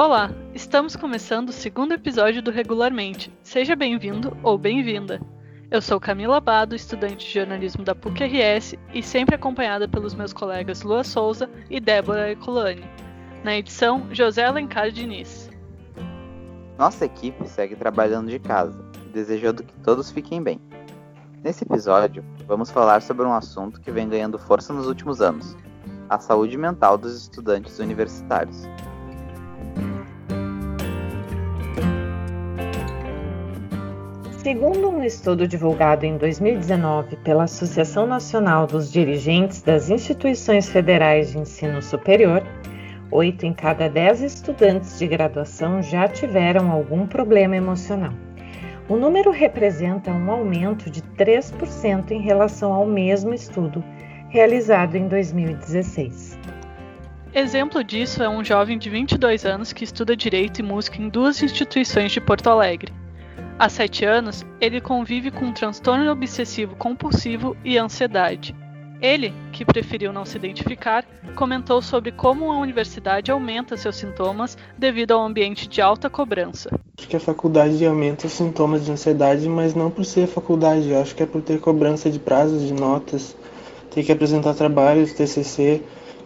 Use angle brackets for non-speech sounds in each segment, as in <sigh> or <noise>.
Olá, estamos começando o segundo episódio do Regularmente. Seja bem-vindo ou bem-vinda. Eu sou Camila Abado, estudante de jornalismo da PUC-RS e sempre acompanhada pelos meus colegas Lua Souza e Débora Ecolani. Na edição, José Alencar Diniz. Nossa equipe segue trabalhando de casa, desejando que todos fiquem bem. Nesse episódio, vamos falar sobre um assunto que vem ganhando força nos últimos anos: a saúde mental dos estudantes universitários. Segundo um estudo divulgado em 2019 pela Associação Nacional dos Dirigentes das Instituições Federais de Ensino Superior, 8 em cada 10 estudantes de graduação já tiveram algum problema emocional. O número representa um aumento de 3% em relação ao mesmo estudo realizado em 2016. Exemplo disso é um jovem de 22 anos que estuda Direito e Música em duas instituições de Porto Alegre. Há sete anos, ele convive com um transtorno obsessivo compulsivo e ansiedade. Ele, que preferiu não se identificar, comentou sobre como a universidade aumenta seus sintomas devido ao ambiente de alta cobrança. Acho que a faculdade aumenta os sintomas de ansiedade, mas não por ser faculdade, acho que é por ter cobrança de prazos, de notas, ter que apresentar trabalhos, TCC,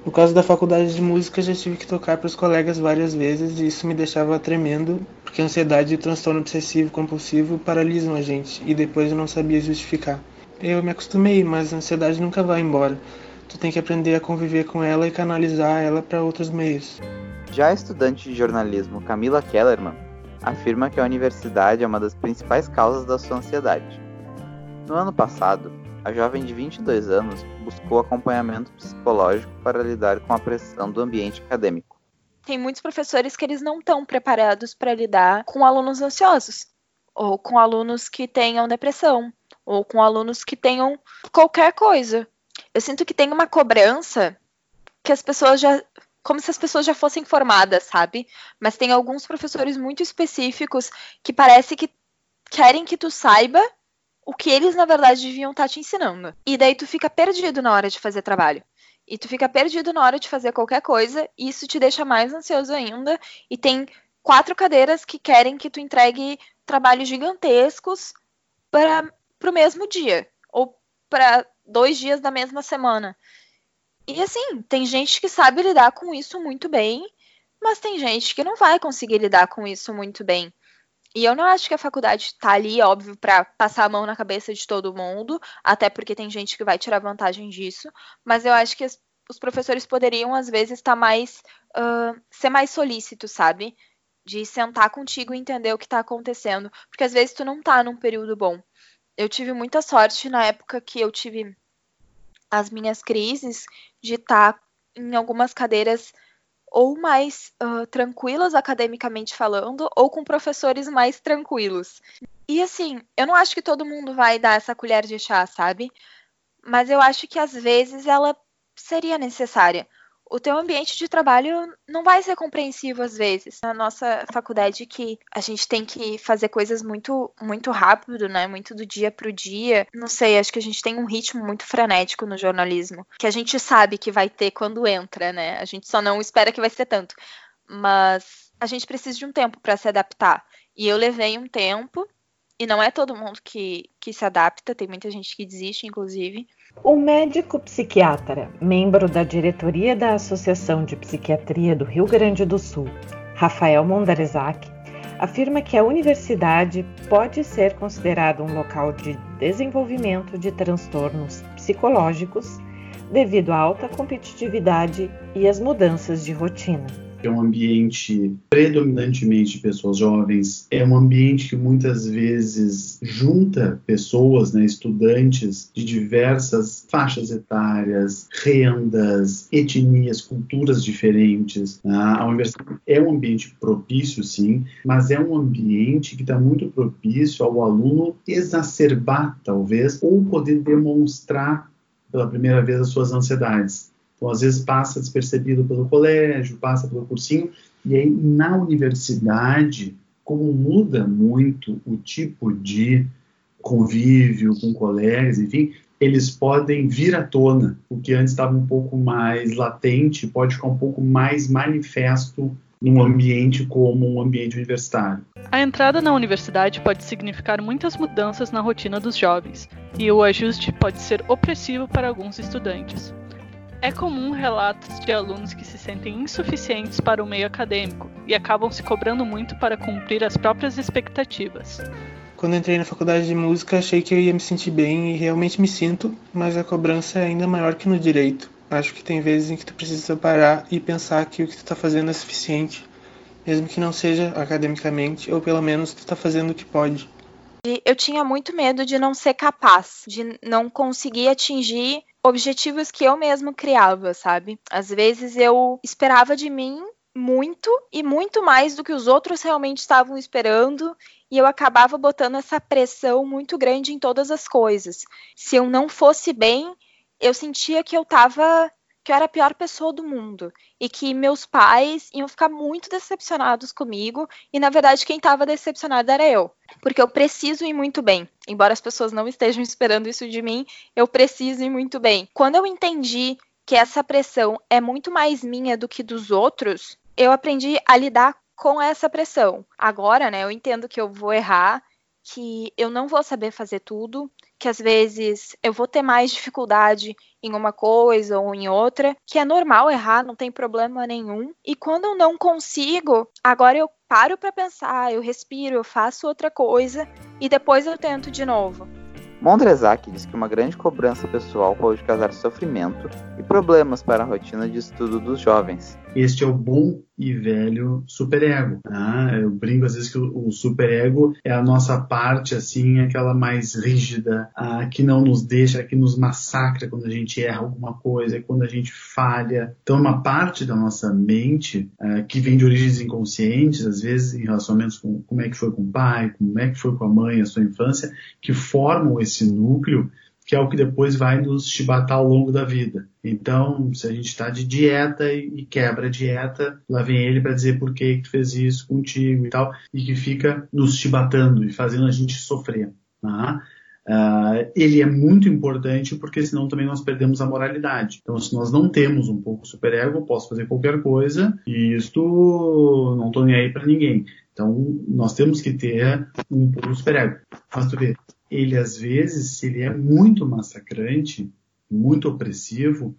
no caso da faculdade de música, já tive que tocar para os colegas várias vezes e isso me deixava tremendo, porque a ansiedade e o transtorno obsessivo compulsivo paralisam a gente e depois eu não sabia justificar. Eu me acostumei, mas a ansiedade nunca vai embora. Tu tem que aprender a conviver com ela e canalizar ela para outros meios. Já a estudante de jornalismo Camila Kellerman afirma que a universidade é uma das principais causas da sua ansiedade. No ano passado, a jovem de 22 anos buscou acompanhamento psicológico para lidar com a pressão do ambiente acadêmico. Tem muitos professores que eles não estão preparados para lidar com alunos ansiosos, ou com alunos que tenham depressão, ou com alunos que tenham qualquer coisa. Eu sinto que tem uma cobrança que as pessoas já. Como se as pessoas já fossem formadas, sabe? Mas tem alguns professores muito específicos que parece que querem que tu saiba o que eles na verdade deviam estar tá te ensinando. E daí tu fica perdido na hora de fazer trabalho. E tu fica perdido na hora de fazer qualquer coisa, e isso te deixa mais ansioso ainda. E tem quatro cadeiras que querem que tu entregue trabalhos gigantescos para o mesmo dia, ou para dois dias da mesma semana. E assim, tem gente que sabe lidar com isso muito bem, mas tem gente que não vai conseguir lidar com isso muito bem. E eu não acho que a faculdade está ali, óbvio, para passar a mão na cabeça de todo mundo, até porque tem gente que vai tirar vantagem disso, mas eu acho que as, os professores poderiam, às vezes, estar tá mais. Uh, ser mais solícitos, sabe? De sentar contigo e entender o que está acontecendo. Porque às vezes tu não tá num período bom. Eu tive muita sorte na época que eu tive as minhas crises de estar tá em algumas cadeiras ou mais uh, tranquilas academicamente falando, ou com professores mais tranquilos. E assim, eu não acho que todo mundo vai dar essa colher de chá, sabe? Mas eu acho que às vezes ela seria necessária o teu ambiente de trabalho não vai ser compreensivo às vezes. Na nossa faculdade que a gente tem que fazer coisas muito muito rápido, né? Muito do dia pro dia. Não sei, acho que a gente tem um ritmo muito frenético no jornalismo, que a gente sabe que vai ter quando entra, né? A gente só não espera que vai ser tanto. Mas a gente precisa de um tempo para se adaptar. E eu levei um tempo, e não é todo mundo que, que se adapta, tem muita gente que desiste, inclusive. O médico psiquiatra, membro da diretoria da Associação de Psiquiatria do Rio Grande do Sul, Rafael Mondarezac, afirma que a universidade pode ser considerada um local de desenvolvimento de transtornos psicológicos devido à alta competitividade e às mudanças de rotina é um ambiente predominantemente de pessoas jovens, é um ambiente que muitas vezes junta pessoas, né, estudantes de diversas faixas etárias, rendas, etnias, culturas diferentes. Né? A universidade é um ambiente propício, sim, mas é um ambiente que está muito propício ao aluno exacerbar, talvez, ou poder demonstrar pela primeira vez as suas ansiedades. Então, às vezes passa despercebido pelo colégio, passa pelo cursinho, e aí na universidade, como muda muito o tipo de convívio com colegas, enfim, eles podem vir à tona. O que antes estava um pouco mais latente pode ficar um pouco mais manifesto num ambiente como um ambiente universitário. A entrada na universidade pode significar muitas mudanças na rotina dos jovens, e o ajuste pode ser opressivo para alguns estudantes. É comum relatos de alunos que se sentem insuficientes para o meio acadêmico e acabam se cobrando muito para cumprir as próprias expectativas. Quando entrei na faculdade de música, achei que eu ia me sentir bem e realmente me sinto, mas a cobrança é ainda maior que no direito. Acho que tem vezes em que tu precisa parar e pensar que o que tu está fazendo é suficiente, mesmo que não seja academicamente, ou pelo menos tu está fazendo o que pode. Eu tinha muito medo de não ser capaz, de não conseguir atingir objetivos que eu mesmo criava, sabe? Às vezes eu esperava de mim muito e muito mais do que os outros realmente estavam esperando, e eu acabava botando essa pressão muito grande em todas as coisas. Se eu não fosse bem, eu sentia que eu tava que eu era a pior pessoa do mundo e que meus pais iam ficar muito decepcionados comigo e na verdade quem estava decepcionado era eu, porque eu preciso ir muito bem. Embora as pessoas não estejam <laughs> esperando isso de mim, eu preciso ir muito bem. Quando eu entendi que essa pressão é muito mais minha do que dos outros, eu aprendi a lidar com essa pressão. Agora, né, eu entendo que eu vou errar, que eu não vou saber fazer tudo, que às vezes eu vou ter mais dificuldade em uma coisa ou em outra, que é normal errar, não tem problema nenhum. E quando eu não consigo, agora eu paro para pensar, eu respiro, eu faço outra coisa e depois eu tento de novo. Mondresak diz que uma grande cobrança pessoal pode causar sofrimento e problemas para a rotina de estudo dos jovens. Este é o bom e velho superego. Né? Eu brinco às vezes que o, superego é a nossa parte, assim, aquela mais rígida, a, que não nos deixa, que nos massacra quando a gente erra alguma coisa, quando a gente falha. Então, uma parte da nossa mente, a, que vem de origens inconscientes, às vezes em relacionamentos com como é que foi com o pai, como é que foi com a mãe, a sua infância, que formam esse núcleo que é o que depois vai nos chibatar ao longo da vida. Então, se a gente está de dieta e quebra a dieta, lá vem ele para dizer por que que fez isso contigo e tal, e que fica nos chibatando e fazendo a gente sofrer. Tá? Uh, ele é muito importante porque senão também nós perdemos a moralidade. Então, se nós não temos um pouco superego, posso fazer qualquer coisa e isto não estou nem aí para ninguém. Então, nós temos que ter um pouco superego. Mas tu vê, ele às vezes, se ele é muito massacrante, muito opressivo,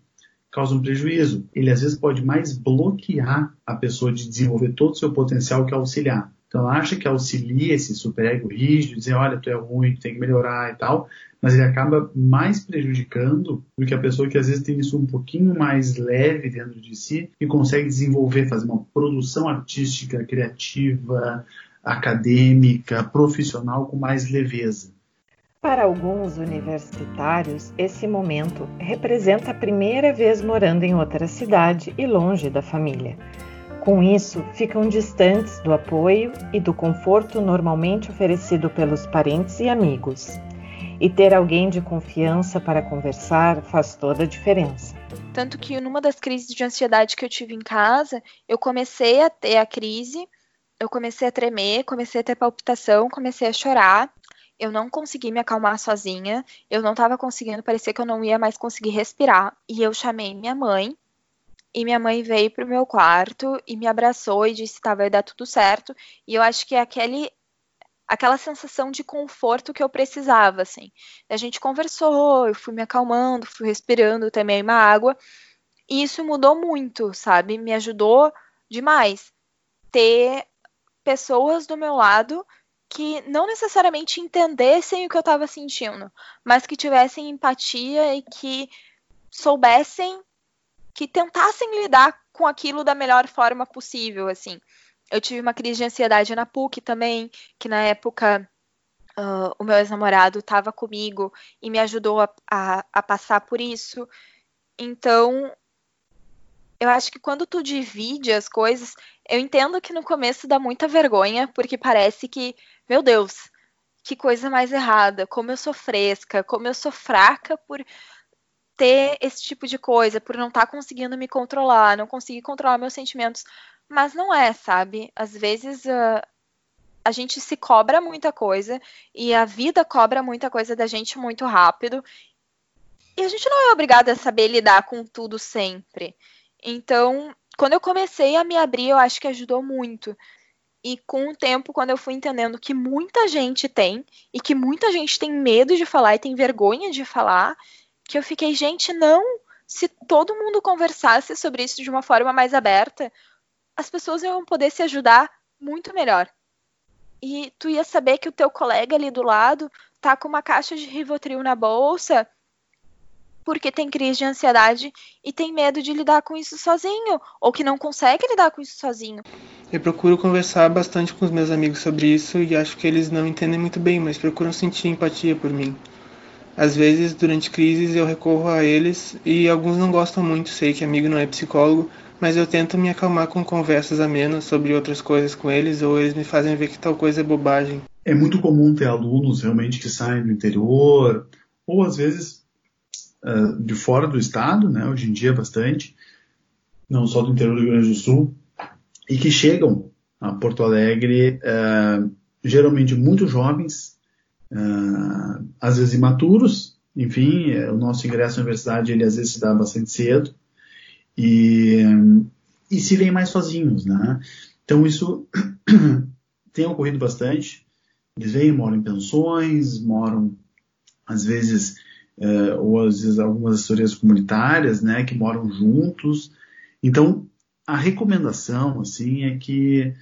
causa um prejuízo. Ele às vezes pode mais bloquear a pessoa de desenvolver todo o seu potencial que auxiliar. Então ela acha que auxilia esse superego rígido, dizer, olha, tu é ruim, tu tem que melhorar e tal, mas ele acaba mais prejudicando do que a pessoa que às vezes tem isso um pouquinho mais leve dentro de si e consegue desenvolver, fazer uma produção artística, criativa, acadêmica, profissional com mais leveza. Para alguns universitários, esse momento representa a primeira vez morando em outra cidade e longe da família. Com isso, ficam distantes do apoio e do conforto normalmente oferecido pelos parentes e amigos. E ter alguém de confiança para conversar faz toda a diferença. Tanto que numa das crises de ansiedade que eu tive em casa, eu comecei a ter a crise, eu comecei a tremer, comecei a ter palpitação, comecei a chorar eu não consegui me acalmar sozinha, eu não estava conseguindo, parecia que eu não ia mais conseguir respirar. E eu chamei minha mãe, e minha mãe veio pro meu quarto e me abraçou e disse: tá, vai dar tudo certo. E eu acho que é aquele. Aquela sensação de conforto que eu precisava, assim. A gente conversou, eu fui me acalmando, fui respirando, também uma água. E isso mudou muito, sabe? Me ajudou demais. Ter pessoas do meu lado que não necessariamente entendessem o que eu estava sentindo, mas que tivessem empatia e que soubessem, que tentassem lidar com aquilo da melhor forma possível, assim. Eu tive uma crise de ansiedade na PUC também, que na época uh, o meu ex-namorado estava comigo e me ajudou a, a, a passar por isso. Então, eu acho que quando tu divide as coisas, eu entendo que no começo dá muita vergonha, porque parece que meu Deus, que coisa mais errada, como eu sou fresca, como eu sou fraca por ter esse tipo de coisa, por não estar tá conseguindo me controlar, não conseguir controlar meus sentimentos. Mas não é, sabe? Às vezes uh, a gente se cobra muita coisa e a vida cobra muita coisa da gente muito rápido. E a gente não é obrigada a saber lidar com tudo sempre. Então, quando eu comecei a me abrir, eu acho que ajudou muito. E com o tempo, quando eu fui entendendo que muita gente tem, e que muita gente tem medo de falar e tem vergonha de falar, que eu fiquei, gente, não. Se todo mundo conversasse sobre isso de uma forma mais aberta, as pessoas iam poder se ajudar muito melhor. E tu ia saber que o teu colega ali do lado tá com uma caixa de Rivotril na bolsa porque tem crise de ansiedade e tem medo de lidar com isso sozinho, ou que não consegue lidar com isso sozinho. Eu procuro conversar bastante com os meus amigos sobre isso e acho que eles não entendem muito bem, mas procuram sentir empatia por mim. Às vezes, durante crises, eu recorro a eles e alguns não gostam muito, sei que amigo não é psicólogo, mas eu tento me acalmar com conversas amenas sobre outras coisas com eles ou eles me fazem ver que tal coisa é bobagem. É muito comum ter alunos realmente que saem do interior ou às vezes uh, de fora do estado, né, hoje em dia bastante, não só do interior do Rio Grande do Sul, e que chegam a Porto Alegre uh, geralmente muito jovens, uh, às vezes imaturos, enfim, o nosso ingresso à universidade ele às vezes se dá bastante cedo, e, e se veem mais sozinhos, né? Então isso <coughs> tem ocorrido bastante. Eles vêm, moram em pensões, moram às vezes uh, ou às vezes algumas assessorias comunitárias, né, que moram juntos. Então, a recomendação, assim, é que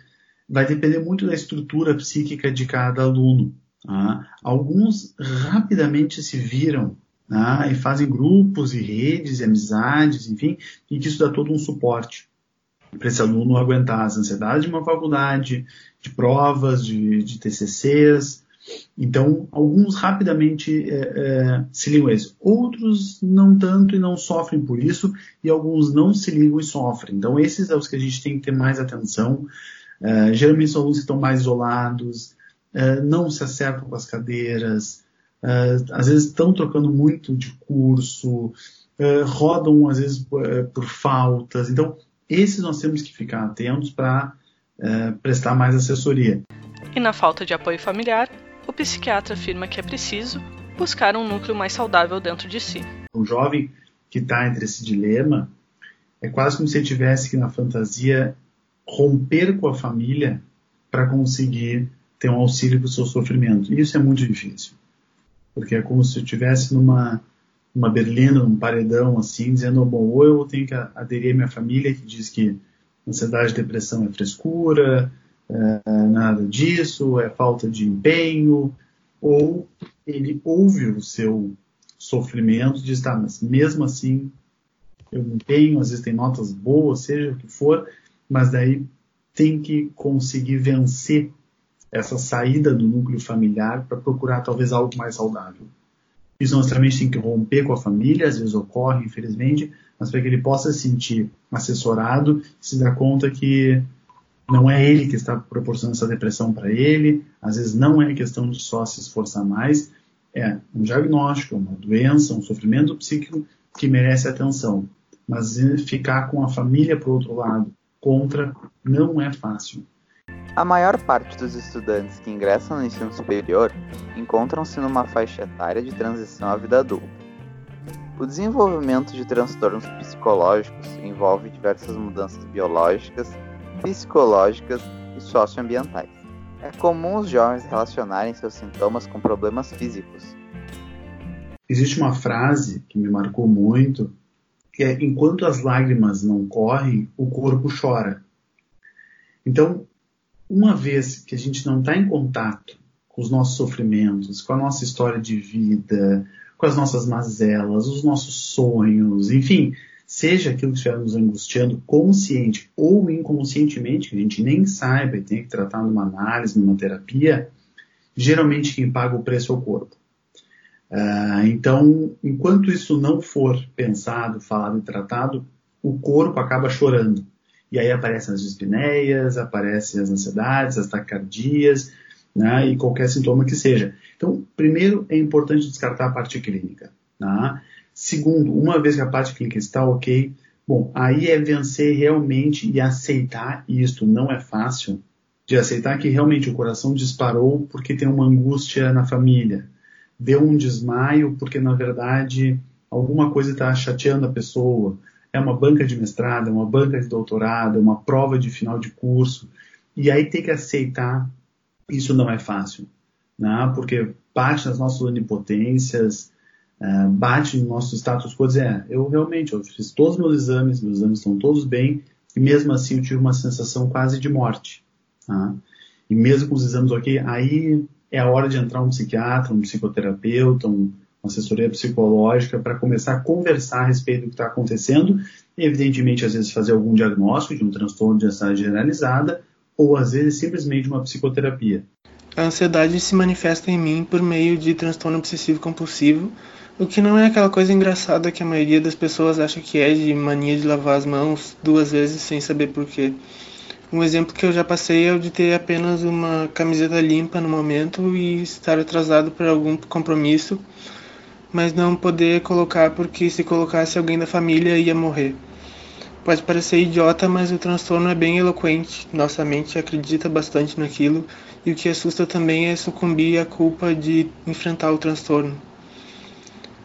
vai depender muito da estrutura psíquica de cada aluno. Tá? Alguns rapidamente se viram né, e fazem grupos e redes e amizades, enfim, e que isso dá todo um suporte para esse aluno aguentar as ansiedades de uma faculdade, de provas, de, de TCCs, então, alguns rapidamente é, é, se ligam a isso. Outros não tanto e não sofrem por isso, e alguns não se ligam e sofrem. Então, esses são os que a gente tem que ter mais atenção. É, geralmente são alunos que estão mais isolados, é, não se acertam com as cadeiras, é, às vezes estão trocando muito de curso, é, rodam às vezes por, por, faltas. Então, esses nós temos que ficar atentos para prestar mais assessoria. E na falta de apoio familiar, o psiquiatra afirma que é preciso buscar um núcleo mais saudável dentro de si. O jovem que está entre esse dilema é quase como se ele tivesse que, na fantasia, romper com a família para conseguir ter um auxílio para o seu sofrimento. E isso é muito difícil, porque é como se eu estivesse numa uma berlina, num paredão, assim, dizendo, bom, ou eu tenho que aderir à minha família, que diz que ansiedade e depressão é frescura, é, nada disso, é falta de empenho, ou ele ouve o seu sofrimento e diz, tá, mas mesmo assim eu me empenho, às vezes tem notas boas, seja o que for, mas daí tem que conseguir vencer essa saída do núcleo familiar para procurar talvez algo mais saudável. Isso nós também tem que romper com a família, às vezes ocorre, infelizmente, mas para que ele possa se sentir assessorado, se dar conta que não é ele que está proporcionando essa depressão para ele, às vezes não é questão de só se esforçar mais, é um diagnóstico, uma doença, um sofrimento psíquico que merece atenção. Mas ficar com a família o outro lado contra não é fácil. A maior parte dos estudantes que ingressam no ensino superior encontram-se numa faixa etária de transição à vida adulta. O desenvolvimento de transtornos psicológicos envolve diversas mudanças biológicas psicológicas e socioambientais. É comum os jovens relacionarem seus sintomas com problemas físicos. Existe uma frase que me marcou muito, que é enquanto as lágrimas não correm, o corpo chora. Então, uma vez que a gente não está em contato com os nossos sofrimentos, com a nossa história de vida, com as nossas mazelas, os nossos sonhos, enfim, seja aquilo que estiver nos angustiando, consciente ou inconscientemente, que a gente nem saiba e tenha que tratar numa análise, numa terapia, geralmente quem paga o preço é o corpo. Uh, então, enquanto isso não for pensado, falado e tratado, o corpo acaba chorando. E aí aparecem as dispneias, aparecem as ansiedades, as taquicardias, né, e qualquer sintoma que seja. Então, primeiro é importante descartar a parte clínica. Tá? Segundo, uma vez que a parte clínica está ok, bom, aí é vencer realmente e aceitar isto. Não é fácil de aceitar que realmente o coração disparou porque tem uma angústia na família. Deu um desmaio porque, na verdade, alguma coisa está chateando a pessoa. é uma banca de mestrado, é uma banca de doutorado, é uma prova de final de curso. E aí ter que aceitar isso não é fácil, né? porque bate nas nossas onipotências, uh, bate no nosso status quo, dizer, é, eu realmente eu fiz todos os meus exames, meus exames estão todos bem, e mesmo assim eu tive uma sensação quase de morte. Tá? E mesmo com os exames ok, aí é a hora de entrar um psiquiatra, um psicoterapeuta, um, uma assessoria psicológica para começar a conversar a respeito do que está acontecendo, e, evidentemente, às vezes fazer algum diagnóstico de um transtorno de ansiedade generalizada, ou às vezes simplesmente uma psicoterapia. A ansiedade se manifesta em mim por meio de transtorno obsessivo compulsivo, o que não é aquela coisa engraçada que a maioria das pessoas acha que é de mania de lavar as mãos duas vezes sem saber porquê. Um exemplo que eu já passei é o de ter apenas uma camiseta limpa no momento e estar atrasado para algum compromisso, mas não poder colocar porque se colocasse alguém da família ia morrer. Pode parecer idiota, mas o transtorno é bem eloquente. Nossa mente acredita bastante naquilo e o que assusta também é sucumbir à culpa de enfrentar o transtorno.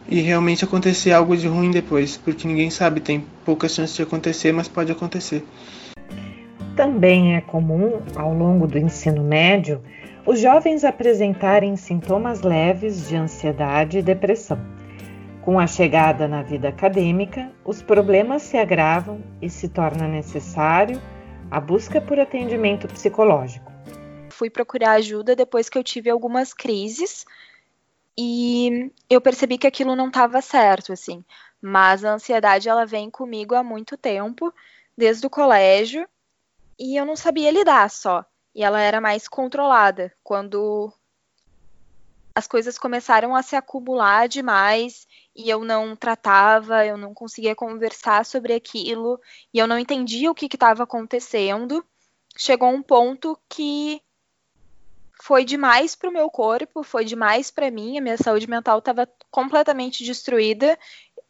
E realmente acontecer algo de ruim depois, porque ninguém sabe, tem poucas chances de acontecer, mas pode acontecer. Também é comum, ao longo do ensino médio, os jovens apresentarem sintomas leves de ansiedade e depressão. Com a chegada na vida acadêmica, os problemas se agravam e se torna necessário a busca por atendimento psicológico. Fui procurar ajuda depois que eu tive algumas crises e eu percebi que aquilo não estava certo, assim. Mas a ansiedade ela vem comigo há muito tempo, desde o colégio, e eu não sabia lidar só. E ela era mais controlada quando as coisas começaram a se acumular demais e eu não tratava, eu não conseguia conversar sobre aquilo e eu não entendia o que estava acontecendo. Chegou um ponto que foi demais para o meu corpo, foi demais para mim, a minha saúde mental estava completamente destruída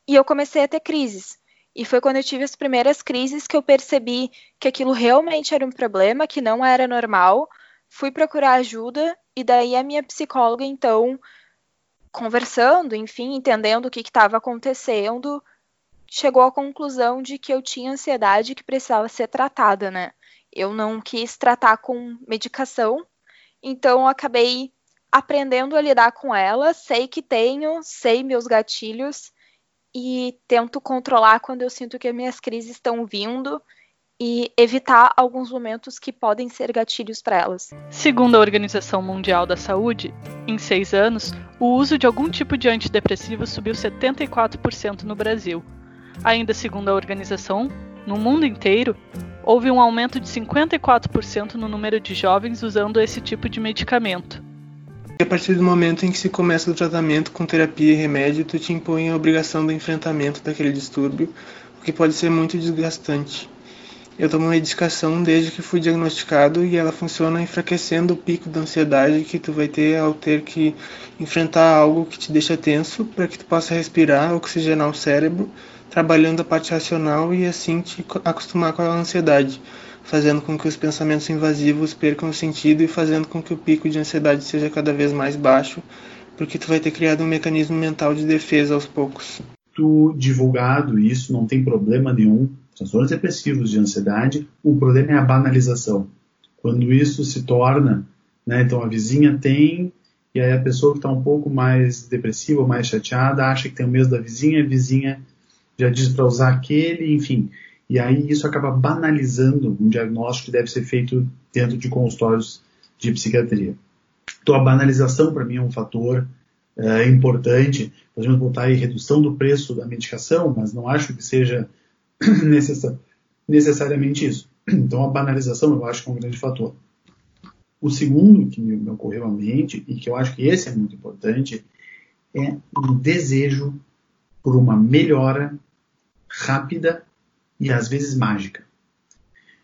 e eu comecei a ter crises. E foi quando eu tive as primeiras crises que eu percebi que aquilo realmente era um problema, que não era normal. Fui procurar ajuda e daí a minha psicóloga, então, conversando, enfim, entendendo o que estava acontecendo, chegou à conclusão de que eu tinha ansiedade que precisava ser tratada, né? Eu não quis tratar com medicação, então eu acabei aprendendo a lidar com ela, sei que tenho, sei meus gatilhos e tento controlar quando eu sinto que as minhas crises estão vindo e evitar alguns momentos que podem ser gatilhos para elas. Segundo a Organização Mundial da Saúde, em seis anos, o uso de algum tipo de antidepressivo subiu 74% no Brasil. Ainda segundo a organização, no mundo inteiro, houve um aumento de 54% no número de jovens usando esse tipo de medicamento. A partir do momento em que se começa o tratamento com terapia e remédio, tu te impõe a obrigação do enfrentamento daquele distúrbio, o que pode ser muito desgastante. Eu tomo medicação desde que fui diagnosticado e ela funciona enfraquecendo o pico da ansiedade que tu vai ter ao ter que enfrentar algo que te deixa tenso para que tu possa respirar, oxigenar o cérebro, trabalhando a parte racional e assim te acostumar com a ansiedade, fazendo com que os pensamentos invasivos percam sentido e fazendo com que o pico de ansiedade seja cada vez mais baixo, porque tu vai ter criado um mecanismo mental de defesa aos poucos. Tu divulgado isso, não tem problema nenhum transtornos depressivos de ansiedade, o problema é a banalização. Quando isso se torna, né, então a vizinha tem, e aí a pessoa que está um pouco mais depressiva, mais chateada, acha que tem o mesmo da vizinha, a vizinha já diz para usar aquele, enfim. E aí isso acaba banalizando um diagnóstico que deve ser feito dentro de consultórios de psiquiatria. Então a banalização para mim é um fator é, importante. Podemos botar aí redução do preço da medicação, mas não acho que seja <clears throat> necessariamente isso. <clears throat> Então, a banalização eu acho que é um grande fator. O segundo que me ocorreu à mente, e que eu acho que esse é muito importante, é um desejo por uma melhora rápida e às vezes mágica.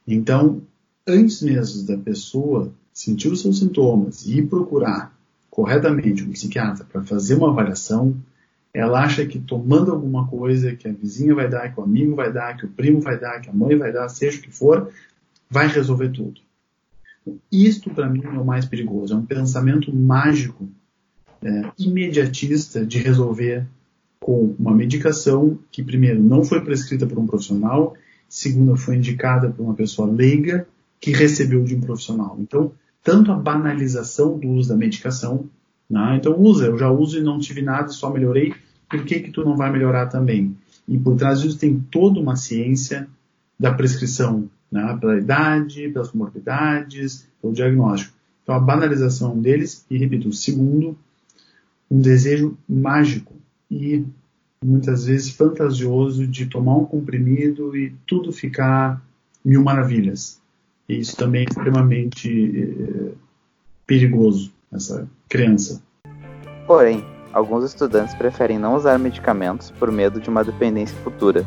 Então, antes mesmo da pessoa sentir os seus sintomas e ir procurar corretamente um psiquiatra para fazer uma avaliação, ela acha que tomando alguma coisa que a vizinha vai dar, que o amigo vai dar, que o primo vai dar, que a mãe vai dar, seja o que for, vai resolver tudo. Isto, para mim, é o mais perigoso. É um pensamento mágico, é, imediatista de resolver com uma medicação que, primeiro, não foi prescrita por um profissional, segundo, foi indicada por uma pessoa leiga que recebeu de um profissional. Então, tanto a banalização do uso da medicação, né? então usa, eu já uso e não tive nada, só melhorei, por que que tu não vai melhorar também? E por trás disso tem toda uma ciência da prescrição, né? pela idade, pelas comorbidades, pelo diagnóstico. Então a banalização deles, e repito, segundo, um desejo mágico e muitas vezes fantasioso de tomar um comprimido e tudo ficar mil maravilhas. E isso também é extremamente eh, perigoso, essa crença. Porém, alguns estudantes preferem não usar medicamentos por medo de uma dependência futura.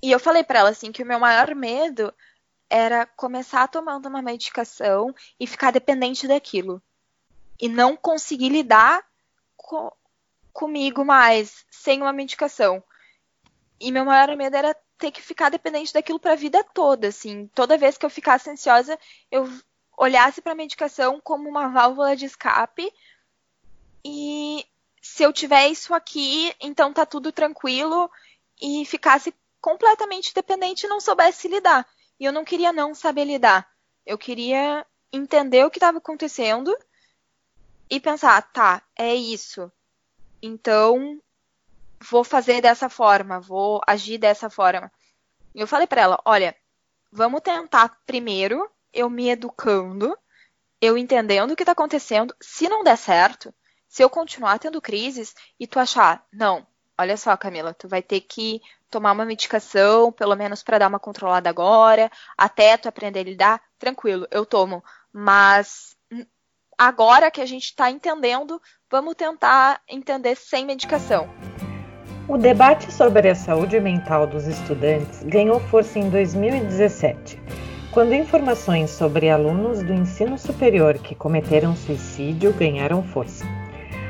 E eu falei para ela assim que o meu maior medo era começar tomando uma medicação e ficar dependente daquilo. E não conseguir lidar co comigo mais sem uma medicação. E meu maior medo era ter que ficar dependente daquilo para a vida toda, assim. Toda vez que eu ficasse ansiosa, eu olhasse para a medicação como uma válvula de escape. E se eu tiver isso aqui, então tá tudo tranquilo e ficasse completamente dependente e não soubesse lidar. E eu não queria não saber lidar. Eu queria entender o que estava acontecendo e pensar, tá, é isso. Então, vou fazer dessa forma, vou agir dessa forma. Eu falei para ela, olha, vamos tentar primeiro eu me educando, eu entendendo o que está acontecendo. Se não der certo, se eu continuar tendo crises e tu achar, não, olha só, Camila, tu vai ter que tomar uma medicação, pelo menos para dar uma controlada agora, até tu aprender a lidar, tranquilo, eu tomo. Mas agora que a gente está entendendo, vamos tentar entender sem medicação. O debate sobre a saúde mental dos estudantes ganhou força em 2017, quando informações sobre alunos do ensino superior que cometeram suicídio ganharam força.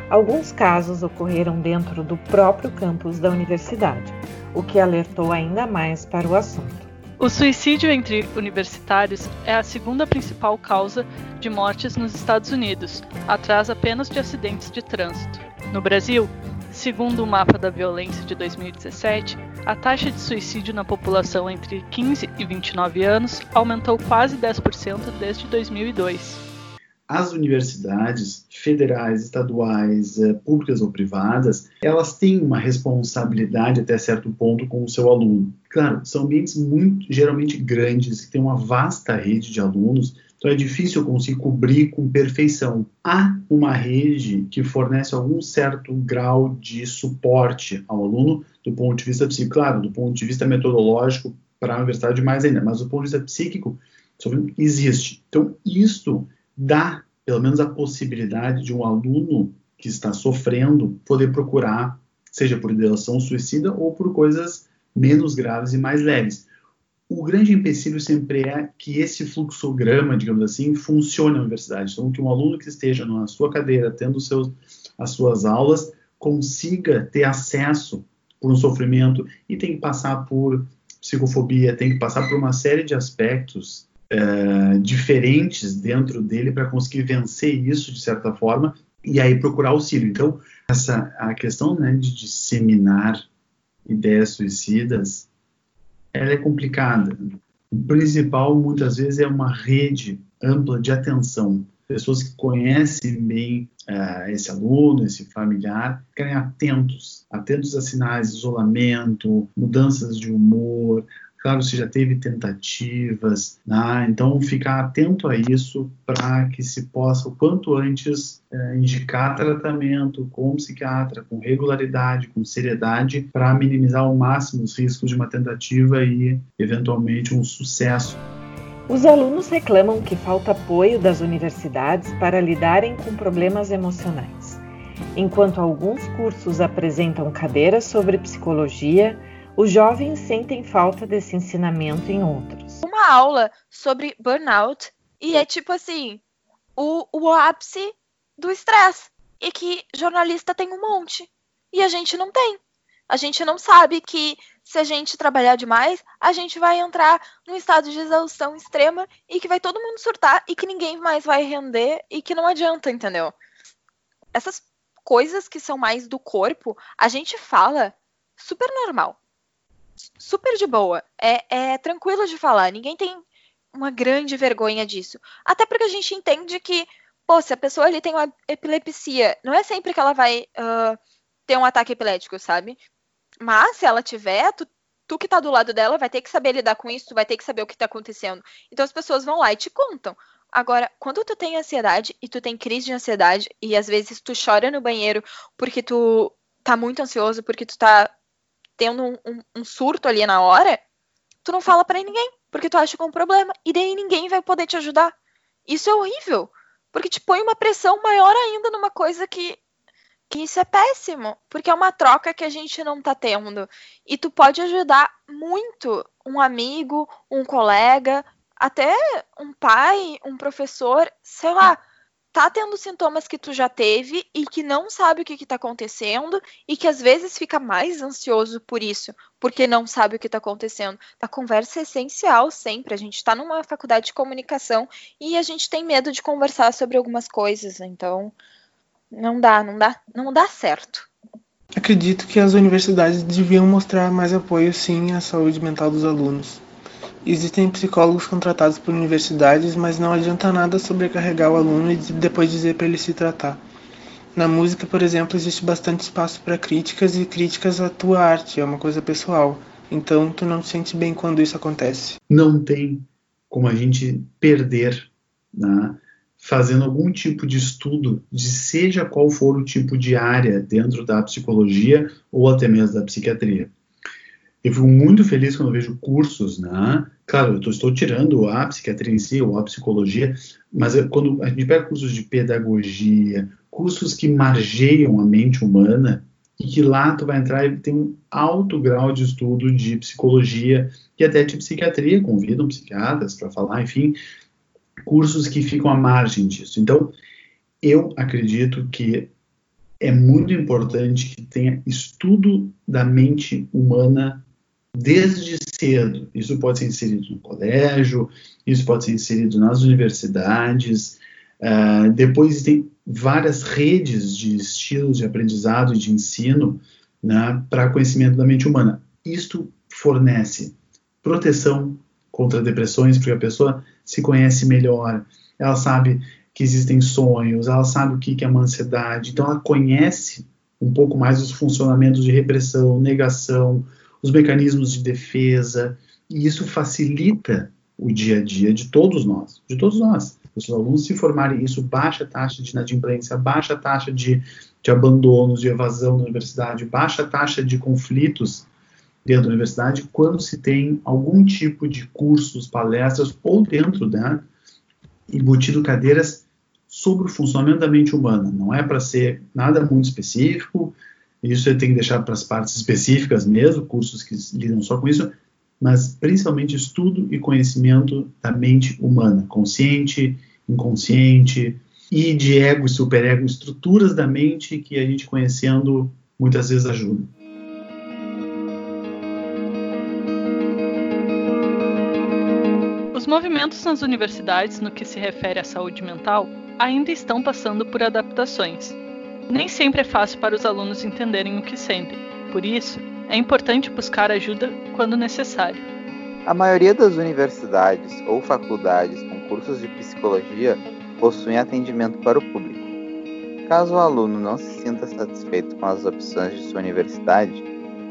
Alguns casos ocorreram dentro do próprio campus da universidade, o que alertou ainda mais para o assunto. O suicídio entre universitários é a segunda principal causa de mortes nos Estados Unidos, atrás apenas de acidentes de trânsito. No Brasil, Segundo o mapa da violência de 2017, a taxa de suicídio na população entre 15 e 29 anos aumentou quase 10% desde 2002. As universidades federais, estaduais, eh, públicas ou privadas, elas têm uma responsabilidade até certo ponto com o seu aluno. Claro, são ambientes muito geralmente grandes que têm uma vasta rede de alunos então é difícil conseguir cobrir com perfeição. Há uma rede que fornece algum certo grau de suporte ao aluno do ponto de vista psíquico, claro, do ponto de vista metodológico para a universidade mais ainda, mas do ponto de vista psíquico, existe. Então isto dá pelo menos a possibilidade de um aluno que está sofrendo poder procurar, seja por ideação suicida ou por coisas menos graves e mais leves o grande empecilho sempre é que esse fluxograma, digamos assim, funcione na universidade. Então, que um aluno que esteja na sua cadeira, tendo seus, as suas aulas, consiga ter acesso por um sofrimento e tem que passar por psicofobia, tem que passar por uma série de aspectos é, diferentes dentro dele para conseguir vencer isso de certa forma e aí procurar auxílio. Então, essa a questão né, de disseminar ideias suicidas ela é complicada. O principal, muitas vezes, é uma rede ampla de atenção. Pessoas que conhecem bem uh, esse aluno, esse familiar, ficarem atentos, atentos a sinais de isolamento, mudanças de humor, claro, se já teve tentativas, né? então ficar atento a isso para que se possa, o quanto antes, é, indicar tratamento com psiquiatra, com regularidade, com seriedade, para minimizar ao máximo os riscos de uma tentativa e, eventualmente, um sucesso. Os alunos reclamam que falta apoio das universidades para lidarem com problemas emocionais. Enquanto alguns cursos apresentam cadeiras sobre psicologia, os jovens sentem falta desse ensinamento em outros. Uma aula sobre burnout e é tipo assim, o, o ápice do estresse. E que jornalista tem um monte. E a gente não tem. A gente não sabe que se a gente trabalhar demais, a gente vai entrar num estado de exaustão extrema e que vai todo mundo surtar e que ninguém mais vai render e que não adianta, entendeu? Essas coisas que são mais do corpo, a gente fala super normal. Super de boa. É, é tranquilo de falar. Ninguém tem uma grande vergonha disso. Até porque a gente entende que, pô, se a pessoa ali tem uma epilepsia, não é sempre que ela vai uh, ter um ataque epilético, sabe? Mas se ela tiver, tu, tu que tá do lado dela vai ter que saber lidar com isso, tu vai ter que saber o que tá acontecendo. Então as pessoas vão lá e te contam. Agora, quando tu tem ansiedade e tu tem crise de ansiedade e às vezes tu chora no banheiro porque tu tá muito ansioso, porque tu tá tendo um, um, um surto ali na hora, tu não fala para ninguém, porque tu acha que é um problema e daí ninguém vai poder te ajudar. Isso é horrível, porque te põe uma pressão maior ainda numa coisa que que isso é péssimo, porque é uma troca que a gente não tá tendo. E tu pode ajudar muito um amigo, um colega, até um pai, um professor, sei lá, tá tendo sintomas que tu já teve e que não sabe o que está acontecendo e que às vezes fica mais ansioso por isso, porque não sabe o que está acontecendo. A conversa é essencial sempre. A gente está numa faculdade de comunicação e a gente tem medo de conversar sobre algumas coisas, então não dá, não dá, não dá certo. Acredito que as universidades deviam mostrar mais apoio sim à saúde mental dos alunos. Existem psicólogos contratados por universidades, mas não adianta nada sobrecarregar o aluno e depois dizer para ele se tratar. Na música, por exemplo, existe bastante espaço para críticas e críticas à tua arte, é uma coisa pessoal. Então, tu não te sente bem quando isso acontece. Não tem como a gente perder, né, fazendo algum tipo de estudo de seja qual for o tipo de área dentro da psicologia ou até mesmo da psiquiatria. Eu fico muito feliz quando vejo cursos, né? Claro, eu tô, estou tirando a psiquiatria em si ou a psicologia, mas é quando a gente pega cursos de pedagogia, cursos que margeiam a mente humana, e que lá tu vai entrar e tem um alto grau de estudo de psicologia e até de psiquiatria, convidam psiquiatras para falar, enfim, cursos que ficam à margem disso. Então, eu acredito que é muito importante que tenha estudo da mente humana desde cedo. Isso pode ser inserido no colégio, isso pode ser inserido nas universidades. Uh, depois tem várias redes de estilos de aprendizado e de ensino né, para conhecimento da mente humana. Isto fornece proteção contra depressões, porque a pessoa se conhece melhor, ela sabe que existem sonhos, ela sabe o que é uma ansiedade, então ela conhece um pouco mais os funcionamentos de repressão, negação, os mecanismos de defesa, e isso facilita o dia a dia de todos nós, de todos nós. Os alunos se formarem isso, baixa taxa de inadimplência, baixa taxa de, de abandonos, de evasão na universidade, baixa taxa de conflitos dentro da universidade quando se tem algum tipo de cursos, palestras ou dentro, né, embutido cadeiras sobre o funcionamento da mente humana. Não é para ser nada muito específico, isso você tem que deixar para as partes específicas mesmo, cursos que lidam só com isso, mas principalmente estudo e conhecimento da mente humana, consciente, inconsciente, e de ego e superego, estruturas da mente que a gente conhecendo muitas vezes ajuda. Os movimentos nas universidades no que se refere à saúde mental ainda estão passando por adaptações. Nem sempre é fácil para os alunos entenderem o que sentem, por isso, é importante buscar ajuda quando necessário. A maioria das universidades ou faculdades com cursos de psicologia possuem atendimento para o público. Caso o aluno não se sinta satisfeito com as opções de sua universidade,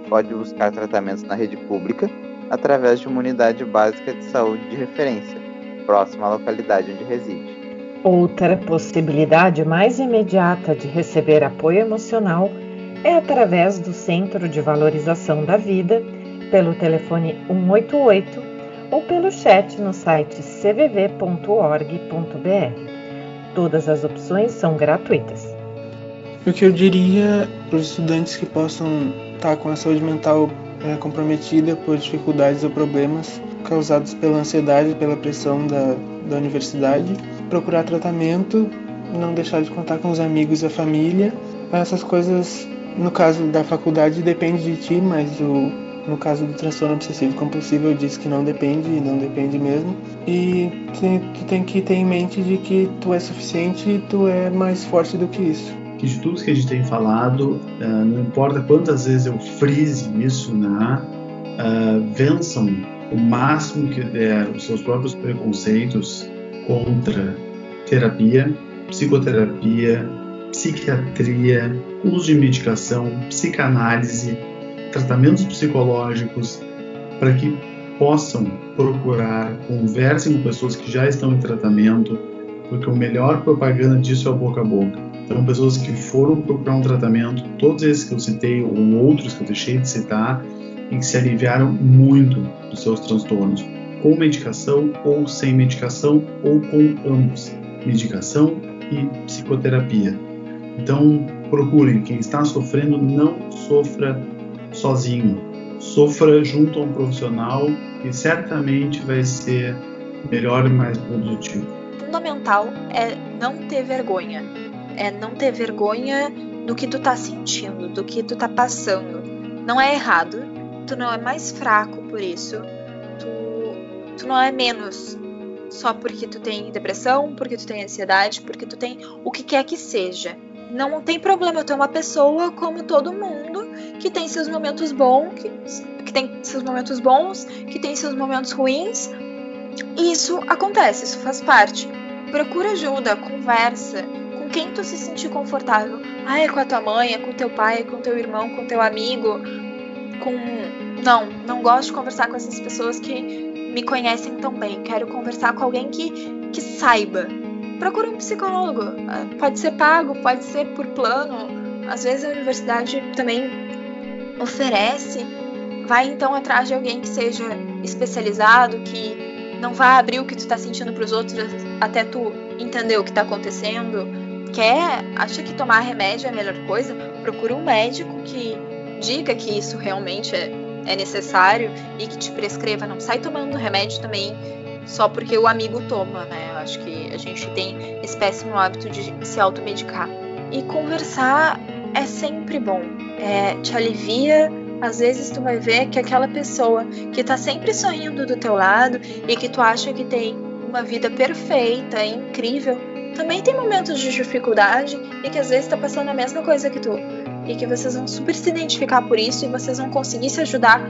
pode buscar tratamentos na rede pública através de uma unidade básica de saúde de referência, próxima à localidade onde reside. Outra possibilidade mais imediata de receber apoio emocional é através do Centro de Valorização da Vida, pelo telefone 188 ou pelo chat no site cvv.org.br. Todas as opções são gratuitas. O que eu diria para os estudantes que possam estar com a saúde mental é, comprometida por dificuldades ou problemas causados pela ansiedade e pela pressão da, da universidade, procurar tratamento, não deixar de contar com os amigos e a família. Essas coisas, no caso da faculdade, depende de ti, mas o, no caso do transtorno obsessivo compulsivo, eu disse que não depende, e não depende mesmo. E tu, tem que ter em mente de que tu é suficiente e tu é mais forte do que isso. que de tudo que a gente tem falado, uh, não importa quantas vezes eu frise isso, né, vençam o máximo que der os seus próprios preconceitos contra terapia, psicoterapia, psiquiatria, uso de medicação, psicanálise, tratamentos psicológicos, para que possam procurar, conversem com pessoas que já estão em tratamento, porque o melhor propaganda disso é o boca a boca. Então, pessoas que foram procurar um tratamento, todos esses que eu citei, ou outros que eu deixei de citar, e que se aliviaram muito dos seus transtornos, com medicação ou sem medicação, ou com ambos, medicação e psicoterapia. Então, procurem, quem está sofrendo, não sofra sozinho, sofra junto a um profissional e certamente vai ser melhor e mais produtivo. Fundamental é não ter vergonha, é não ter vergonha do que tu tá sentindo, do que tu tá passando. Não é errado, tu não é mais fraco por isso, tu, não é menos só porque tu tem depressão, porque tu tem ansiedade, porque tu tem o que quer que seja. Não tem problema, tu é uma pessoa como todo mundo que tem seus momentos bons, que, que tem seus momentos bons, que tem seus momentos ruins. E isso acontece, isso faz parte. Procura ajuda, conversa com quem tu se sentir confortável. Ah, é com a tua mãe, é com teu pai, é com teu irmão, com teu amigo, com não, não gosto de conversar com essas pessoas que me conhecem tão bem. Quero conversar com alguém que, que saiba. Procura um psicólogo. Ah, pode ser pago, pode ser por plano. Às vezes a universidade também oferece. Vai então atrás de alguém que seja especializado, que não vá abrir o que tu está sentindo para os outros até tu entender o que está acontecendo. Quer, acha que tomar remédio é a melhor coisa? Procura um médico que diga que isso realmente é, é necessário e que te prescreva. Não sai tomando remédio também só porque o amigo toma, né? Eu acho que a gente tem esse péssimo hábito de se automedicar. E conversar é sempre bom. É, te alivia. Às vezes tu vai ver que aquela pessoa que tá sempre sorrindo do teu lado e que tu acha que tem uma vida perfeita, incrível, também tem momentos de dificuldade e que às vezes tá passando a mesma coisa que tu e que vocês vão super se identificar por isso e vocês vão conseguir se ajudar